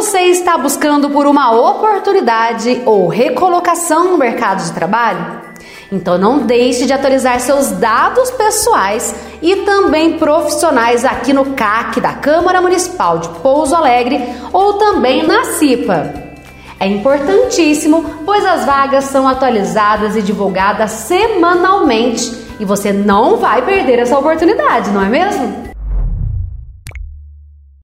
Você está buscando por uma oportunidade ou recolocação no mercado de trabalho? Então não deixe de atualizar seus dados pessoais e também profissionais aqui no CAC da Câmara Municipal de Pouso Alegre ou também na CIPA. É importantíssimo, pois as vagas são atualizadas e divulgadas semanalmente e você não vai perder essa oportunidade, não é mesmo?